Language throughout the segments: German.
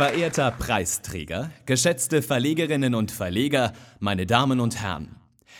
Verehrter Preisträger, geschätzte Verlegerinnen und Verleger, meine Damen und Herren.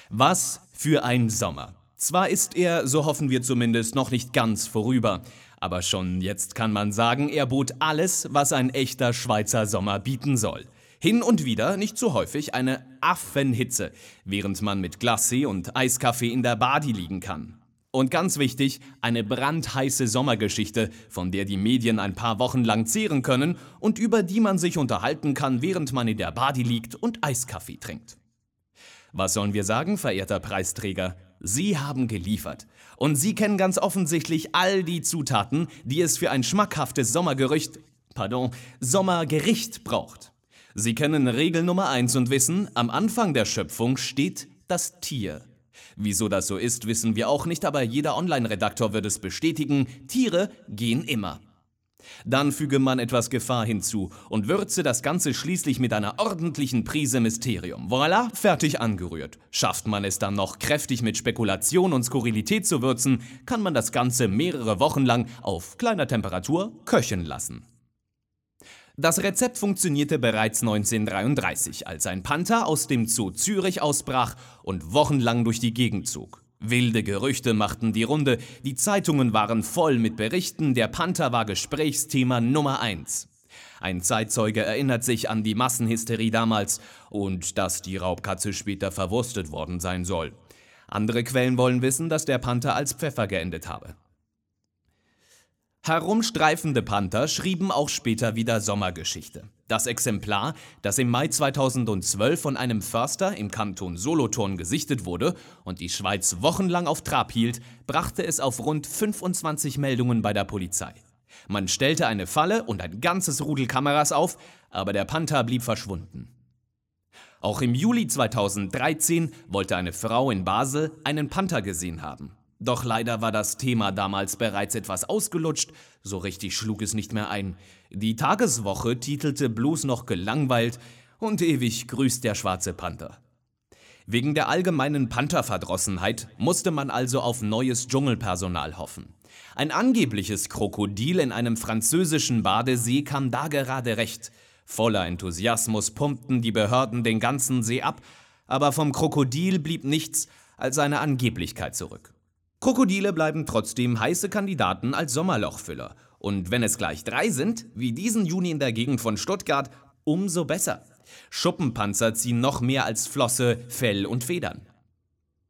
Was für ein Sommer. Zwar ist er, so hoffen wir zumindest, noch nicht ganz vorüber, aber schon jetzt kann man sagen, er bot alles, was ein echter Schweizer Sommer bieten soll. Hin und wieder, nicht zu häufig, eine Affenhitze, während man mit Glacé und Eiskaffee in der Badi liegen kann. Und ganz wichtig, eine brandheiße Sommergeschichte, von der die Medien ein paar Wochen lang zehren können und über die man sich unterhalten kann, während man in der Badi liegt und Eiskaffee trinkt. Was sollen wir sagen, verehrter Preisträger? Sie haben geliefert. Und Sie kennen ganz offensichtlich all die Zutaten, die es für ein schmackhaftes Sommergerücht, pardon, Sommergericht braucht. Sie kennen Regel Nummer eins und wissen, am Anfang der Schöpfung steht das Tier. Wieso das so ist, wissen wir auch nicht, aber jeder Online-Redaktor wird es bestätigen, Tiere gehen immer. Dann füge man etwas Gefahr hinzu und würze das Ganze schließlich mit einer ordentlichen Prise Mysterium. Voilà, fertig angerührt. Schafft man es dann noch kräftig mit Spekulation und Skurrilität zu würzen, kann man das Ganze mehrere Wochen lang auf kleiner Temperatur köcheln lassen. Das Rezept funktionierte bereits 1933, als ein Panther aus dem Zoo Zürich ausbrach und wochenlang durch die Gegend zog. Wilde Gerüchte machten die Runde, die Zeitungen waren voll mit Berichten, der Panther war Gesprächsthema Nummer eins. Ein Zeitzeuge erinnert sich an die Massenhysterie damals und dass die Raubkatze später verwurstet worden sein soll. Andere Quellen wollen wissen, dass der Panther als Pfeffer geendet habe. Herumstreifende Panther schrieben auch später wieder Sommergeschichte. Das Exemplar, das im Mai 2012 von einem Förster im Kanton Solothurn gesichtet wurde und die Schweiz wochenlang auf Trab hielt, brachte es auf rund 25 Meldungen bei der Polizei. Man stellte eine Falle und ein ganzes Rudel Kameras auf, aber der Panther blieb verschwunden. Auch im Juli 2013 wollte eine Frau in Basel einen Panther gesehen haben. Doch leider war das Thema damals bereits etwas ausgelutscht, so richtig schlug es nicht mehr ein. Die Tageswoche titelte bloß noch gelangweilt und ewig grüßt der schwarze Panther. Wegen der allgemeinen Pantherverdrossenheit musste man also auf neues Dschungelpersonal hoffen. Ein angebliches Krokodil in einem französischen Badesee kam da gerade recht. Voller Enthusiasmus pumpten die Behörden den ganzen See ab, aber vom Krokodil blieb nichts als seine Angeblichkeit zurück. Krokodile bleiben trotzdem heiße Kandidaten als Sommerlochfüller. Und wenn es gleich drei sind, wie diesen Juni in der Gegend von Stuttgart, umso besser. Schuppenpanzer ziehen noch mehr als Flosse, Fell und Federn.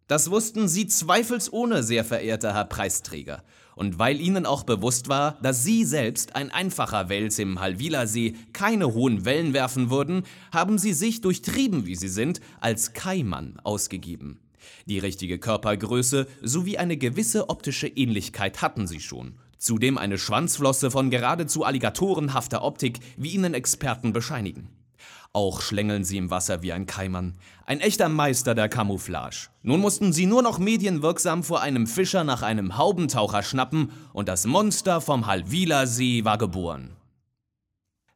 Das wussten Sie zweifelsohne, sehr verehrter Herr Preisträger. Und weil Ihnen auch bewusst war, dass Sie selbst, ein einfacher Wels im Halwilersee, keine hohen Wellen werfen würden, haben Sie sich, durchtrieben wie Sie sind, als Kaimann ausgegeben. Die richtige Körpergröße sowie eine gewisse optische Ähnlichkeit hatten sie schon. Zudem eine Schwanzflosse von geradezu alligatorenhafter Optik, wie ihnen Experten bescheinigen. Auch schlängeln sie im Wasser wie ein Keimann. Ein echter Meister der Camouflage. Nun mussten sie nur noch medienwirksam vor einem Fischer nach einem Haubentaucher schnappen und das Monster vom Halwiler See war geboren.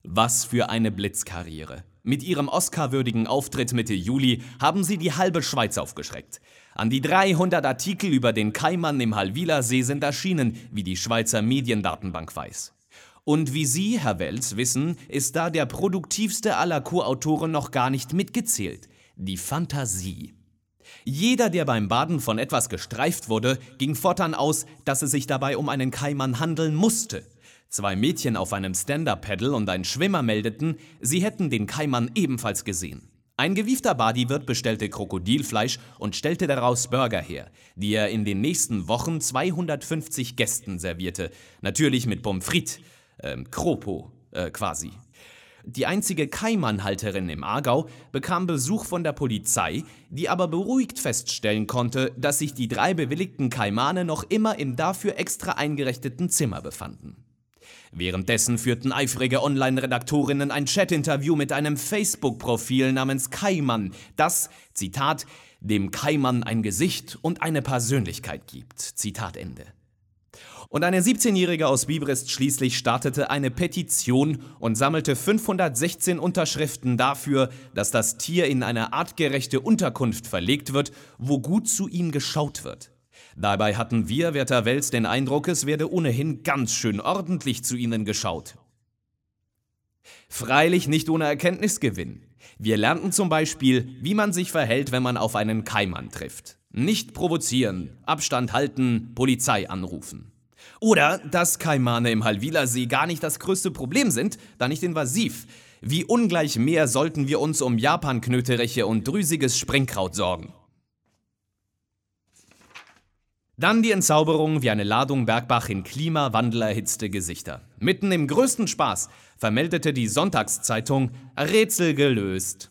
Was für eine Blitzkarriere. Mit ihrem Oscar-würdigen Auftritt Mitte Juli haben sie die halbe Schweiz aufgeschreckt. An die 300 Artikel über den Kaimann im Halwiler See sind erschienen, wie die Schweizer Mediendatenbank weiß. Und wie Sie, Herr Wels, wissen, ist da der produktivste aller Co-Autoren noch gar nicht mitgezählt. Die Fantasie. Jeder, der beim Baden von etwas gestreift wurde, ging fortan aus, dass es sich dabei um einen Kaimann handeln musste. Zwei Mädchen auf einem Stand-Up-Pedal und ein Schwimmer meldeten, sie hätten den Kaimann ebenfalls gesehen. Ein gewiefter Badiwirt bestellte Krokodilfleisch und stellte daraus Burger her, die er in den nächsten Wochen 250 Gästen servierte. Natürlich mit Pommes frites, ähm, Kropo, äh, quasi. Die einzige Kaimannhalterin im Aargau bekam Besuch von der Polizei, die aber beruhigt feststellen konnte, dass sich die drei bewilligten Kaimane noch immer im dafür extra eingerichteten Zimmer befanden. Währenddessen führten eifrige Online-Redaktorinnen ein Chat-Interview mit einem Facebook-Profil namens Kaimann, das, Zitat, dem Kaimann ein Gesicht und eine Persönlichkeit gibt. Zitat Ende. Und eine 17-Jährige aus Bibrist schließlich startete eine Petition und sammelte 516 Unterschriften dafür, dass das Tier in eine artgerechte Unterkunft verlegt wird, wo gut zu ihm geschaut wird. Dabei hatten wir, werter Wels, den Eindruck, es werde ohnehin ganz schön ordentlich zu ihnen geschaut. Freilich nicht ohne Erkenntnisgewinn. Wir lernten zum Beispiel, wie man sich verhält, wenn man auf einen Kaiman trifft. Nicht provozieren, Abstand halten, Polizei anrufen. Oder dass Kaimane im Halwilersee gar nicht das größte Problem sind, da nicht invasiv. Wie ungleich mehr sollten wir uns um Japanknötereche und drüsiges Springkraut sorgen. Dann die Entzauberung wie eine Ladung Bergbach in klimawandelerhitzte Gesichter. Mitten im größten Spaß vermeldete die Sonntagszeitung Rätsel gelöst.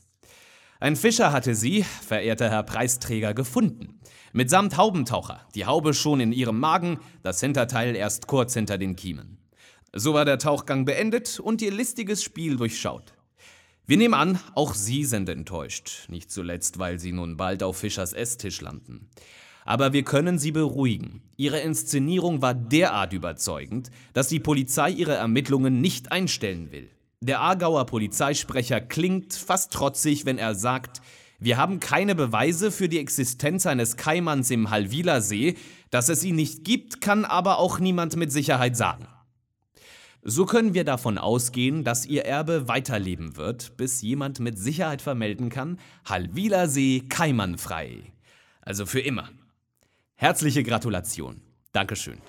Ein Fischer hatte sie, verehrter Herr Preisträger, gefunden. Mitsamt Haubentaucher, die Haube schon in ihrem Magen, das Hinterteil erst kurz hinter den Kiemen. So war der Tauchgang beendet und ihr listiges Spiel durchschaut. Wir nehmen an, auch Sie sind enttäuscht, nicht zuletzt, weil Sie nun bald auf Fischers Esstisch landen. Aber wir können Sie beruhigen. Ihre Inszenierung war derart überzeugend, dass die Polizei ihre Ermittlungen nicht einstellen will. Der Aargauer Polizeisprecher klingt fast trotzig, wenn er sagt, wir haben keine Beweise für die Existenz eines Kaimanns im Halwiler See, dass es ihn nicht gibt, kann aber auch niemand mit Sicherheit sagen. So können wir davon ausgehen, dass ihr Erbe weiterleben wird, bis jemand mit Sicherheit vermelden kann, Halwiler See keimannfrei. Also für immer. Herzliche Gratulation. Dankeschön.